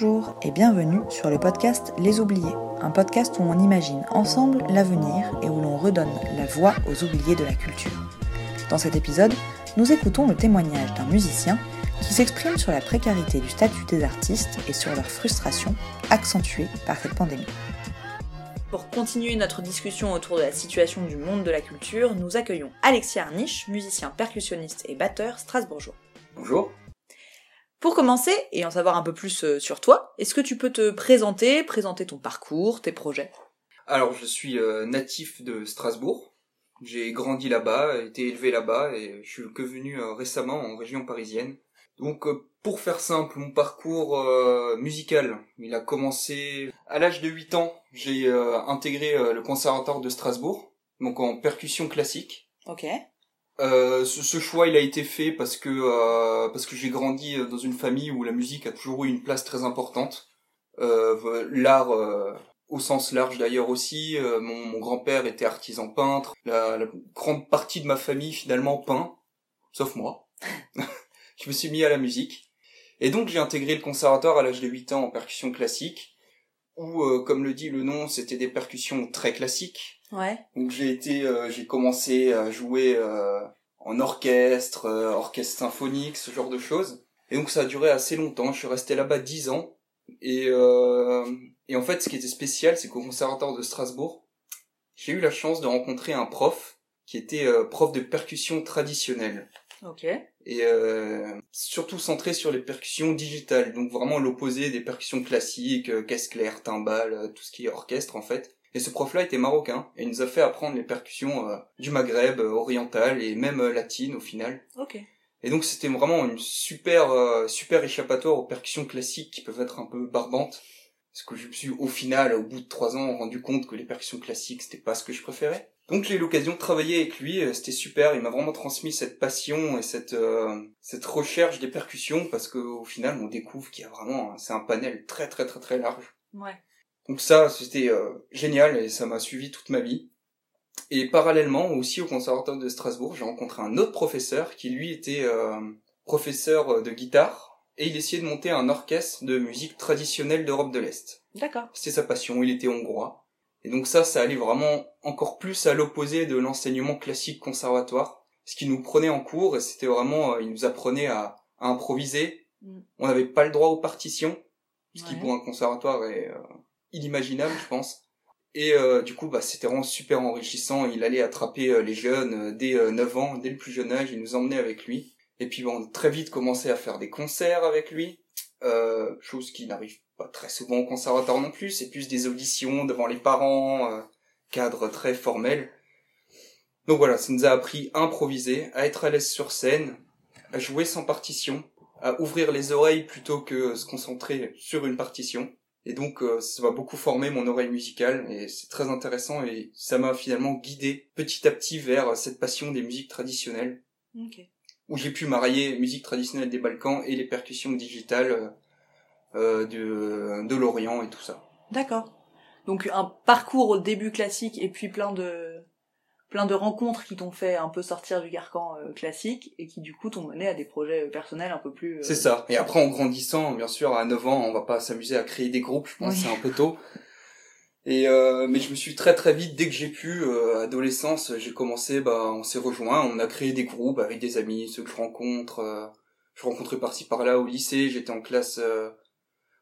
Bonjour et bienvenue sur le podcast Les Oubliés, un podcast où on imagine ensemble l'avenir et où l'on redonne la voix aux oubliés de la culture. Dans cet épisode, nous écoutons le témoignage d'un musicien qui s'exprime sur la précarité du statut des artistes et sur leur frustration accentuée par cette pandémie. Pour continuer notre discussion autour de la situation du monde de la culture, nous accueillons Alexis Arniche, musicien percussionniste et batteur strasbourgeois. Bonjour. Pour commencer, et en savoir un peu plus euh, sur toi, est-ce que tu peux te présenter, présenter ton parcours, tes projets? Alors, je suis euh, natif de Strasbourg. J'ai grandi là-bas, été élevé là-bas, et je suis que venu euh, récemment en région parisienne. Donc, pour faire simple, mon parcours musical, il a commencé à l'âge de 8 ans. J'ai intégré le conservatoire de Strasbourg, donc en percussion classique. Ok. Euh, ce, ce, choix il a été fait parce que euh, parce que j'ai grandi dans une famille où la musique a toujours eu une place très importante. Euh, l'art au sens large d'ailleurs aussi. mon, mon grand-père était artisan peintre. La, la, grande partie de ma famille finalement peint, sauf moi. je me suis mis à la musique. Et donc j'ai intégré le conservatoire à l'âge de 8 ans en percussion classique, où comme le dit le nom, c'était des percussions très classiques Ouais. Donc j'ai été, euh, j'ai commencé à jouer euh, en orchestre, euh, orchestre symphonique, ce genre de choses. Et donc ça a duré assez longtemps. Je suis resté là-bas dix ans. Et et en fait, ce qui était spécial, c'est qu'au conservatoire de Strasbourg, j'ai eu la chance de rencontrer un prof qui était prof de percussion traditionnelle. Ok. Et surtout centré sur les percussions digitales, donc vraiment l'opposé des percussions classiques, caisse claire, timbales, tout ce qui est orchestre en fait. Et ce prof-là était marocain et il nous a fait apprendre les percussions euh, du Maghreb, euh, oriental et même euh, latine au final. Ok. Et donc c'était vraiment une super super échappatoire aux percussions classiques qui peuvent être un peu barbantes. Parce que je me suis au final, au bout de trois ans, rendu compte que les percussions classiques c'était pas ce que je préférais. Donc j'ai eu l'occasion de travailler avec lui, c'était super. Il m'a vraiment transmis cette passion et cette cette recherche des percussions parce qu'au final on découvre qu'il y a vraiment c'est un panel très très très très large. Ouais. Donc ça, c'était euh, génial et ça m'a suivi toute ma vie. Et parallèlement, aussi au conservatoire de Strasbourg, j'ai rencontré un autre professeur qui lui était euh, professeur de guitare et il essayait de monter un orchestre de musique traditionnelle d'Europe de l'Est. D'accord. C'était sa passion, il était hongrois. Et donc ça, ça allait vraiment encore plus à l'opposé de l'enseignement classique conservatoire. Ce qui nous prenait en cours, et c'était vraiment, euh, il nous apprenait à, improviser. Mm. On n'avait pas le droit aux partitions, ce qui pour un conservatoire est inimaginable, je pense. Et euh, du coup, bah, c'était vraiment super enrichissant. Il allait attraper euh, les jeunes euh, dès 9 ans, dès le plus jeune âge, il nous emmenait avec lui. Et puis on très vite commencé à faire des concerts avec lui, chose qui n'arrive pas très souvent au conservatoire non plus. C'est plus des auditions devant les parents, cadre très formel. Donc voilà, ça nous a appris à improviser, à être à l'aise sur scène, à jouer sans partition, à ouvrir les oreilles plutôt que se concentrer sur une partition. Et donc euh, ça va beaucoup former mon oreille musicale et c'est très intéressant et ça m'a finalement guidé petit à petit vers cette passion des musiques traditionnelles. Où j'ai pu marier musique traditionnelle des Balkans et les percussions digitales euh, de, de l'Orient et tout ça. D'accord. Donc un parcours au début classique et puis plein de plein de rencontres qui t'ont fait un peu sortir du carcan euh, classique et qui du coup t'ont mené à des projets euh, personnels un peu plus... Euh, c'est ça. Et après en grandissant, bien sûr, à 9 ans, on va pas s'amuser à créer des groupes, je pense c'est un peu tôt. Et mais je me suis très très vite, dès que j'ai pu, adolescence, j'ai commencé, bah on s'est rejoint, on a créé des groupes avec des amis, ceux que je rencontre. je rencontrais par-ci par-là au lycée, j'étais en classe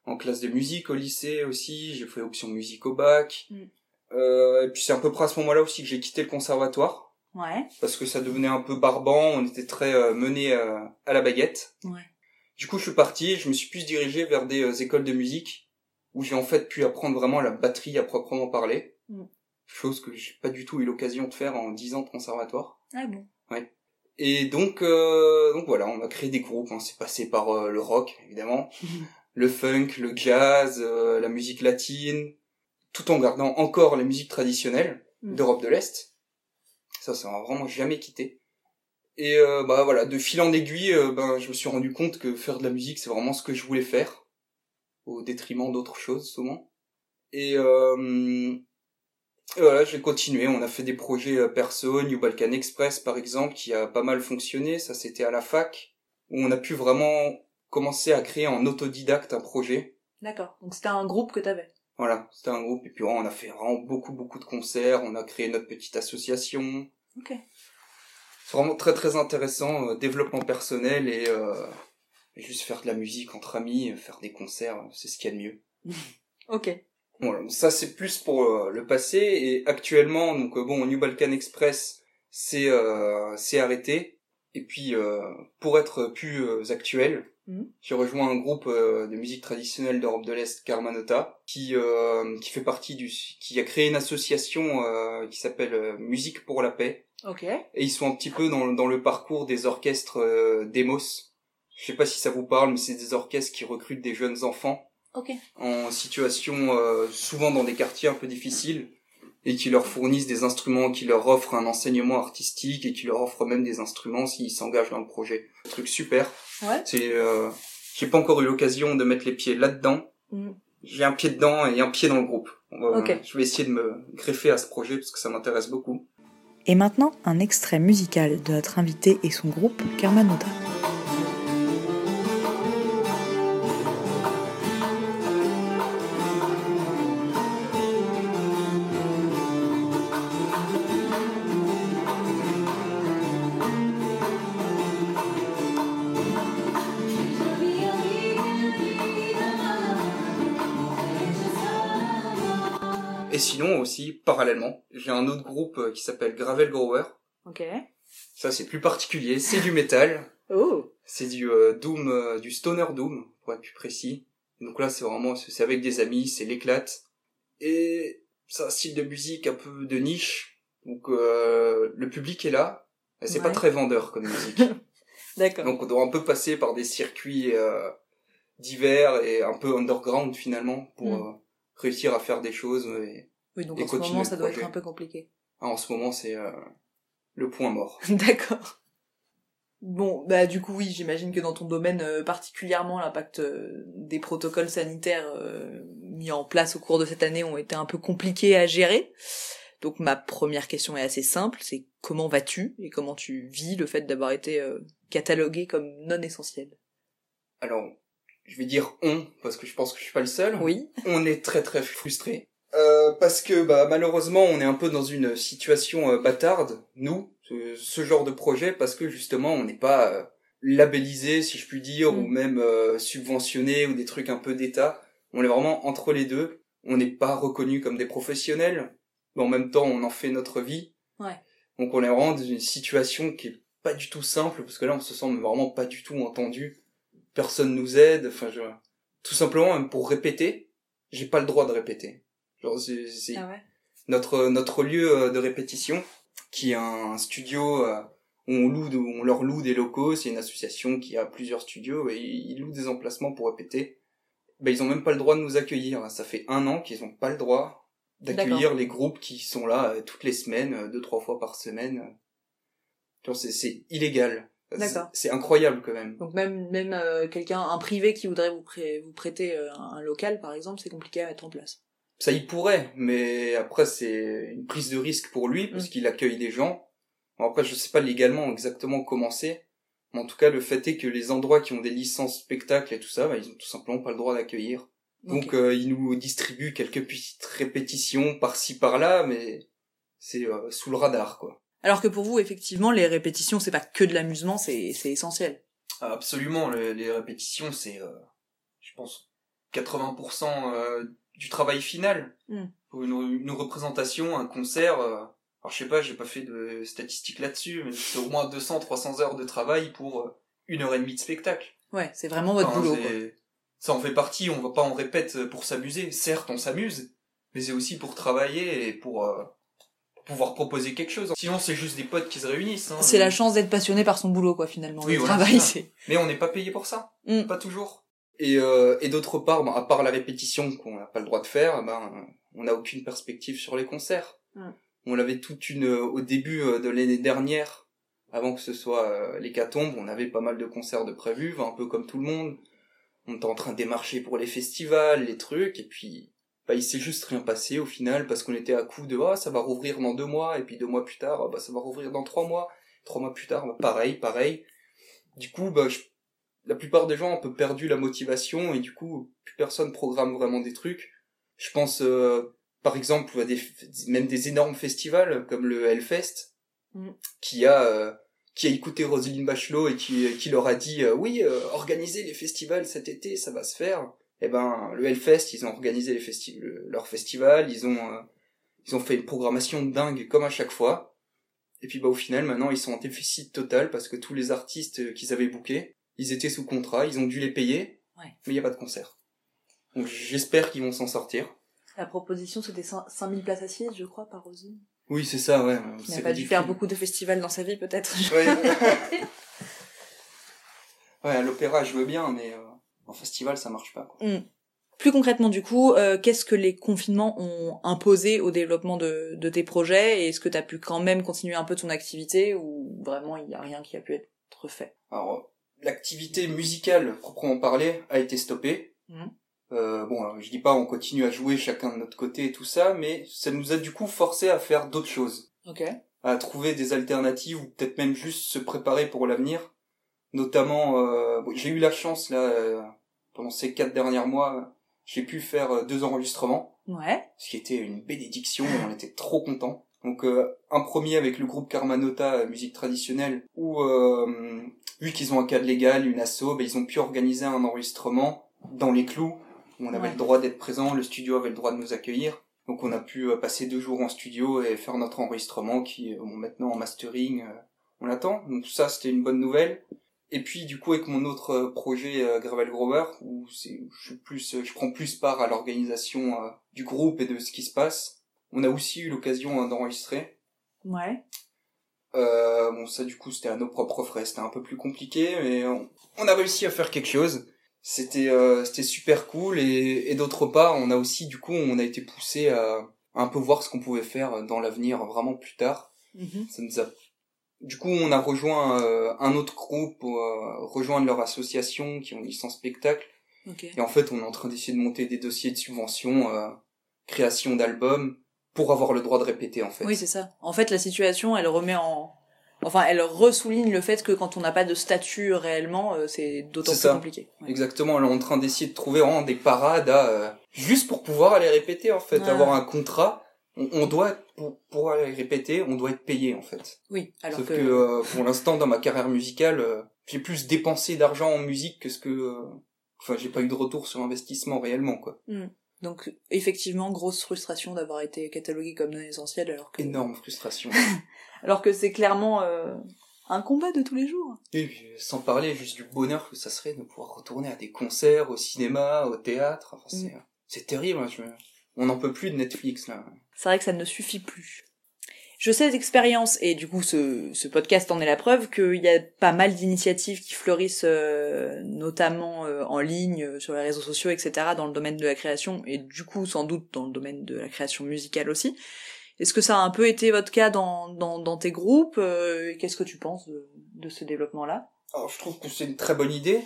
en classe de musique au lycée aussi, j'ai fait option musique au bac. Mm. Euh, et puis c'est à peu près à ce moment-là aussi que j'ai quitté le conservatoire. Ouais. Parce que ça devenait un peu barbant, on était très euh, mené euh, à la baguette. Ouais. Du coup, je suis parti, je me suis plus dirigé vers des euh, écoles de musique où j'ai en fait pu apprendre vraiment la batterie à proprement parler. Mm. Chose que j'ai pas du tout eu l'occasion de faire en 10 ans de conservatoire. Ah bon. Ouais. Et donc, donc voilà, on a créé des groupes. On s'est passé par le rock, évidemment, le funk, le jazz, la musique latine, tout en gardant encore les musiques traditionnelles mm. d'Europe de l'Est. Ça, ça m'a vraiment jamais quitté. Et euh, bah voilà, de fil en aiguille, euh, ben je me suis rendu compte que faire de la musique, c'est vraiment ce que je voulais faire, au détriment d'autres choses souvent. Et, euh, voilà, j'ai continué. On a fait des projets euh, perso, New Balkan Express par exemple, qui a pas mal fonctionné. Ça, c'était à la fac où on a pu vraiment commencer à créer en autodidacte un projet D'accord. Donc c'était un groupe que t'avais. Voilà, c'était un groupe. Et puis on a fait vraiment beaucoup, beaucoup de concerts. On a créé notre petite association. Ok. C'est vraiment très, très intéressant. euh, développement personnel et, euh, juste faire de la musique entre amis, euh, faire des concerts, c'est ce qu'il y a de mieux. Ok. Voilà, ça c'est plus pour euh, le passé. Et actuellement, donc euh, bon, New Balkan Express, c'est euh, c'est arrêté. Et puis, euh, pour être plus euh, actuel, Mhm. j'ai rejoint un groupe euh, de musique traditionnelle d'Europe de l'Est, Karmanota, qui euh, qui fait partie du, qui a créé une association euh, qui s'appelle euh, Musique pour la paix. Ok. Et ils sont un petit peu dans, dans le parcours des orchestres euh, Demos. Je sais pas si ça vous parle, mais c'est des orchestres qui recrutent des jeunes enfants Ok. en situation euh, souvent dans des quartiers un peu difficiles et qui leur fournissent des instruments, qui leur offrent un enseignement artistique et qui leur offrent même des instruments s'ils s'engagent dans le projet. Un truc super. Ouais. C'est, euh, j'ai pas encore eu l'occasion de mettre les pieds là-dedans. Mm. J'ai un pied dedans et un pied dans le groupe. On va- Ok. Je vais essayer de me greffer à ce projet parce que ça m'intéresse beaucoup. Et maintenant, un extrait musical de notre invité et son groupe Kermanota. Et sinon aussi, parallèlement, j'ai un autre groupe euh, qui s'appelle Gravel Grower. Ok. Ça c'est plus particulier, c'est du métal. Oh. C'est du euh, doom, euh, du stoner doom, pour être plus précis. Donc là, c'est vraiment, c'est avec des amis, c'est l'éclate. Et c'est un style de musique un peu de niche. Donc euh, le public est là. C'est pas très vendeur comme musique. D'accord. Donc on doit un peu passer par des circuits euh, divers et un peu underground finalement pour Mm. Réussir à faire des choses. Et... Oui, donc et en ce moment, ça doit être un peu compliqué. Ah, en ce moment, c'est euh, le point mort. D'accord. Bon, bah du coup oui, j'imagine que dans ton domaine euh, particulièrement, l'impact euh, des protocoles sanitaires euh, mis en place au cours de cette année ont été un peu compliqués à gérer. Donc ma première question est assez simple, c'est comment vas-tu et comment tu vis le fait d'avoir été euh, catalogué comme non essentiel? Alors, je vais dire on, parce que je pense que je suis pas le seul. Oui. on est très très frustré euh, parce que bah malheureusement on est un peu dans une situation euh, bâtarde nous ce, ce genre de projet parce que justement on n'est pas euh, labellisé si je puis dire Mm. ou même euh, subventionné ou des trucs un peu d'état on est vraiment entre les deux on n'est pas reconnu comme des professionnels mais en même temps on en fait notre vie Ouais. donc on est vraiment dans une situation qui est pas du tout simple parce que là on se sent vraiment pas du tout entendu personne nous aide enfin je tout simplement même pour répéter j'ai pas le droit de répéter. Genre c'est c'est Ah ouais. notre notre lieu euh, de répétition qui est un studio euh, où on loue de- on leur loue des locaux c'est une association qui a plusieurs studios et ils louent des emplacements pour répéter. Ben ils ont même pas le droit de nous accueillir. Ça fait un an qu'ils ont pas le droit d'accueillir les groupes qui sont là euh, toutes les semaines deux trois fois par semaine. Genre, c'est c'est illégal. C'est c'est incroyable quand même Donc même même euh, quelqu'un, un privé qui voudrait vous, prê- vous prêter euh, un local par exemple, c'est compliqué à mettre en place. Ça y pourrait, mais après c'est une prise de risque pour lui parce Mm. qu'il accueille des gens. Bon, après je sais pas légalement exactement comment c'est, mais en tout cas le fait est que les endroits qui ont des licences spectacles et tout ça, bah, ils ont tout simplement pas le droit d'accueillir. Donc euh, ils nous distribuent quelques petites répétitions par-ci par-là, mais c'est euh, sous le radar quoi. Alors que pour vous, effectivement, les répétitions, c'est pas que de l'amusement, c'est c'est essentiel. Absolument, les, les répétitions c'est, euh, je pense, 80% euh, du travail final. Mm. Pour une, une représentation, un concert. euh, alors je sais pas, j'ai pas fait de statistiques là-dessus, mais c'est au moins 200-300 heures de travail pour euh, une heure et demie de spectacle. Ouais, c'est vraiment votre Enfin, boulot. Quoi. Ça en fait partie, on va pas en répète pour s'amuser. Certes, on s'amuse, mais c'est aussi pour travailler et pour, euh, pour pouvoir proposer quelque chose. Sinon, c'est juste des potes qui se réunissent. hein. C'est la chance d'être passionné par son boulot, quoi, finalement. Oui, le voilà, travail, c'est. Mais on n'est pas payé pour ça. Mm. Pas toujours. Et, euh, et d'autre part, ben, à part la répétition qu'on n'a pas le droit de faire, ben, on n'a aucune perspective sur les concerts. Mm. On l'avait toute une, euh, au début euh, de l'année dernière, avant que ce soit euh, l'hécatombe, on avait pas mal de concerts de prévus, un peu comme tout le monde. On était en train de démarcher pour les festivals, les trucs, et puis, bah, il s'est juste rien passé au final, parce qu'on était à coup de, ah, ça va rouvrir dans deux mois, et puis deux mois plus tard, ah, bah, ça va rouvrir dans trois mois. Trois mois plus tard, bah, pareil, pareil. Du coup, bah, je la plupart des gens ont un peu perdu la motivation et du coup plus personne programme vraiment des trucs. Je pense euh, par exemple à des même des énormes festivals comme le Hellfest mm. qui a euh, qui a écouté Roselyne Bachelot et qui qui leur a dit euh, oui organisez les festivals cet été ça va se faire. Eh ben le Hellfest ils ont organisé les festi leur festival, ils ont ils ont fait une programmation dingue comme à chaque fois. Et puis bah au final maintenant ils sont en déficit total parce que tous les artistes qu'ils avaient bookés ils étaient sous contrat, ils ont dû les payer, mais il n'y a pas de concert. Donc j'espère qu'ils vont s'en sortir. La proposition, c'était 5000 places assises, je crois, par Rosine. Oui, c'est ça, ouais. Il n'a pas dû faire beaucoup de festivals dans sa vie, peut-être. Ouais, à l'opéra, je veux bien, mais euh, en festival, ça marche pas. Hmm. Plus concrètement, du coup, euh, qu'est-ce que les confinements ont imposé au développement de, de tes projets Et est-ce que tu as pu quand même continuer un peu ton activité ou vraiment il n'y a rien qui a pu être fait? Alors, l'activité musicale proprement parler a été stoppée. Mhm. Euh, bon, je dis pas on continue à jouer chacun de notre côté et tout ça, mais ça nous a du coup forcé à faire d'autres choses. Ok. À trouver des alternatives ou peut-être même juste se préparer pour l'avenir. Notamment, euh, j'ai eu la chance là euh, pendant ces quatre derniers mois, j'ai pu faire euh, deux enregistrements. Ouais. Ce qui était une bénédiction, on était trop contents. Donc un premier avec le groupe Karmanota musique traditionnelle où vu qu'ils ont un cadre légal, une asso, ben, ils ont pu organiser un enregistrement dans les clous. On avait le droit d'être présent, le studio avait le droit de nous accueillir. Donc on a pu euh, passer deux jours en studio et faire notre enregistrement qui est maintenant en mastering. Euh, on attend. Donc ça c'était une bonne nouvelle. Et puis du coup avec mon autre euh, projet Gravel Grover où c'est je suis plus je prends plus part à l'organisation du groupe et de ce qui se passe. On a aussi eu l'occasion d'enregistrer. Ouais. Euh, bon, ça, du coup, c'était à nos propres frais. C'était un peu plus compliqué, mais on, a réussi à faire quelque chose. C'était euh, c'était super cool. Et, et d'autre part, on a aussi, du coup, on a été poussé à, un peu voir ce qu'on pouvait faire dans l'avenir, vraiment plus tard. Mm-hmm. Ça nous a... Du coup, on a rejoint euh, un autre groupe, pour euh, rejoindre leur association qui ont une licence spectacle. Et en fait, on est en train d'essayer de monter des dossiers de subvention, création d'albums pour avoir le droit de répéter en fait. Oui, c'est ça. En fait, la situation, elle remet en enfin, elle ressouligne le fait que quand on n'a pas de statut réellement, euh, c'est d'autant plus compliqué. Exactement, on est en train d'essayer de trouver vraiment des parades à euh, juste pour pouvoir aller répéter en fait, avoir un contrat. On, doit pour aller répéter, on doit être payé en fait. Oui, alors Sauf que, euh, pour l'instant dans ma carrière musicale, j'ai plus dépensé d'argent en musique que ce que enfin, j'ai pas eu de retour sur investissement réellement quoi. Hmm. Donc effectivement, grosse frustration d'avoir été catalogué comme non essentiel alors que... Énorme frustration. alors que c'est clairement euh, un combat de tous les jours. Et sans parler juste du bonheur que ça serait de pouvoir retourner à des concerts, au cinéma, au théâtre. Enfin, c'est, mm. c'est terrible. Hein, on n'en peut plus de Netflix là. C'est vrai que ça ne suffit plus. Je sais d'expérience, et du coup ce, ce podcast en est la preuve, qu'il y a pas mal d'initiatives qui fleurissent, euh, notamment euh, en ligne, euh, sur les réseaux sociaux, etc., dans le domaine de la création, et du coup sans doute dans le domaine de la création musicale aussi. Est-ce que ça a un peu été votre cas dans, dans, dans tes groupes Qu'est-ce que tu penses de, de ce développement-là? Alors je trouve que c'est une très bonne idée.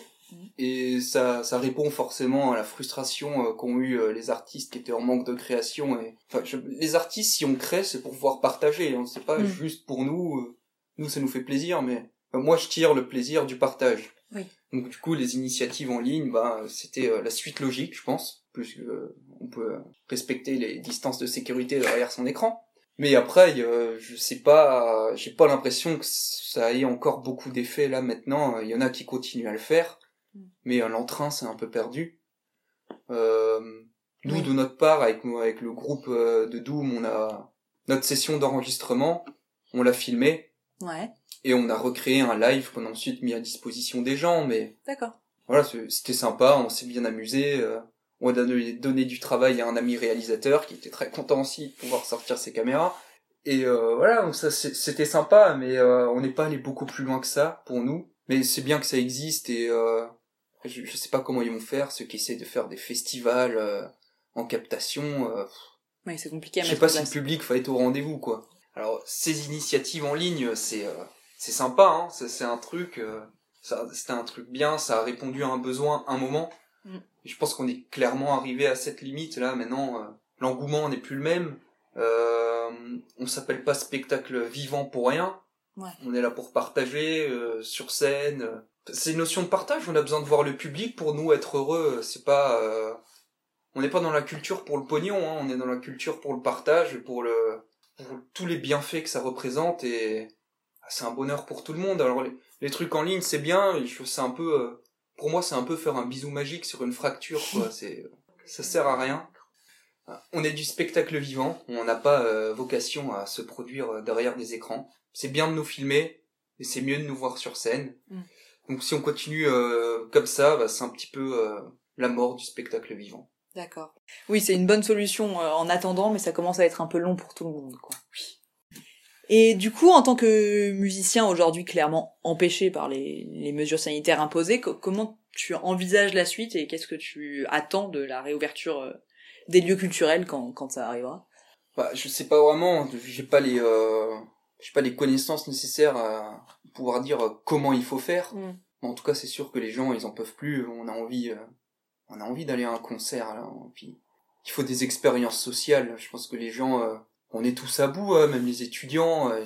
Et ça, ça répond forcément à la frustration euh, qu'ont eu euh, les artistes qui étaient en manque de création. Et enfin, les artistes, si on crée, c'est pour pouvoir partager. Hein. C'est pas mm. juste pour nous. Euh, nous, ça nous fait plaisir, mais moi, je tire le plaisir du partage. Oui. Donc du coup, les initiatives en ligne, bah, c'était la suite logique, je pense, puisque on peut respecter les distances de sécurité derrière son écran. Mais après, je sais pas, j'ai pas l'impression que ça ait encore beaucoup d'effets là maintenant. Il y en a qui continuent à le faire mais l'entrain c'est un peu perdu. Euh, nous, de notre part, avec, avec le groupe euh, de Doom, on a notre session d'enregistrement, on l'a filmé. Ouais. Et on a recréé un live qu'on a ensuite mis à disposition des gens, mais. D'accord. Voilà, c'était sympa, on s'est bien amusé. Euh, on a donné, donné, du travail à un ami réalisateur qui était très content aussi de pouvoir sortir ses caméras. Et euh, voilà, ça c'était sympa, mais euh, on n'est pas allé beaucoup plus loin que ça pour nous. Mais c'est bien que ça existe et euh, je, je sais pas comment ils vont faire, ceux qui essaient de faire des festivals euh, en captation. Euh, oui, c'est compliqué à Je sais pas si le public va être au rendez-vous, quoi. Alors, ces initiatives en ligne, c'est euh, c'est sympa, hein. C'est un truc, euh, c'était un truc bien, ça a répondu à un besoin, un moment. Mm. je pense qu'on est clairement arrivé à cette limite là. Maintenant, l'engouement n'est plus le même. on s'appelle pas spectacle vivant pour rien. Ouais. On est là pour partager sur scène C'est une notion de partage. On a besoin de voir le public pour nous être heureux. C'est pas, euh, on n'est pas dans la culture pour le pognon. Hein. On est dans la culture pour le partage, pour le, pour tous les bienfaits que ça représente et ah, c'est un bonheur pour tout le monde. Alors les, trucs en ligne, c'est bien. C'est un peu, euh, pour moi, c'est un peu faire un bisou magique sur une fracture. Quoi. C'est, ça sert à rien. On est du spectacle vivant. On n'a pas euh, vocation à se produire derrière des écrans. C'est bien de nous filmer et c'est mieux de nous voir sur scène. Mm. Donc si on continue euh, comme ça, bah, c'est un petit peu euh, la mort du spectacle vivant. D'accord. Oui, c'est une bonne solution euh, en attendant, mais ça commence à être un peu long pour tout le monde, quoi. Oui. Et du coup, en tant que musicien aujourd'hui clairement empêché par les, les mesures sanitaires imposées, comment tu envisages la suite et qu'est-ce que tu attends de la réouverture des lieux culturels quand, quand ça arrivera? Bah, Je sais pas vraiment, j'ai pas les j'ai pas les connaissances nécessaires à pouvoir dire comment il faut faire. Mm. en tout cas, c'est sûr que les gens, ils en peuvent plus. On a envie, euh, on a envie d'aller à un concert là. Puis il faut des expériences sociales. Je pense que les gens, euh, on est tous à bout, hein, même les étudiants. Euh,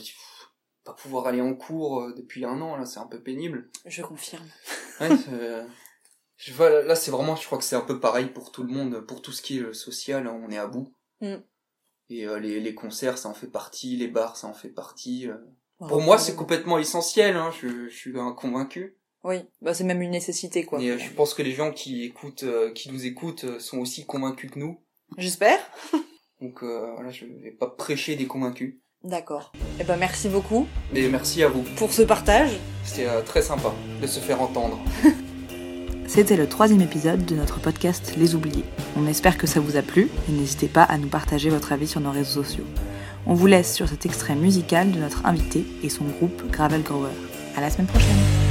pas pouvoir aller en cours depuis un an là, c'est un peu pénible. Je confirme. Ouais, je là, c'est vraiment, je crois que c'est un peu pareil pour tout le monde, pour tout ce qui est social, on est à bout. Mm. Et euh, les, les concerts, ça en fait partie, les bars, ça en fait partie. Euh. Pour moi, c'est complètement essentiel, hein, je, je suis convaincu. Oui, bah c'est même une nécessité quoi. Et euh, je pense que les gens qui écoutent, qui nous écoutent, sont aussi convaincus que nous. J'espère. Donc voilà, je vais pas prêcher des convaincus. D'accord. Eh ben merci beaucoup. Et merci à vous. Pour ce partage. C'était très sympa de se faire entendre. C'était le troisième épisode de notre podcast Les Oubliés. On espère que ça vous a plu et n'hésitez pas à nous partager votre avis sur nos réseaux sociaux. On vous laisse sur cet extrait musical de notre invité et son groupe Gravel Grower. À la semaine prochaine!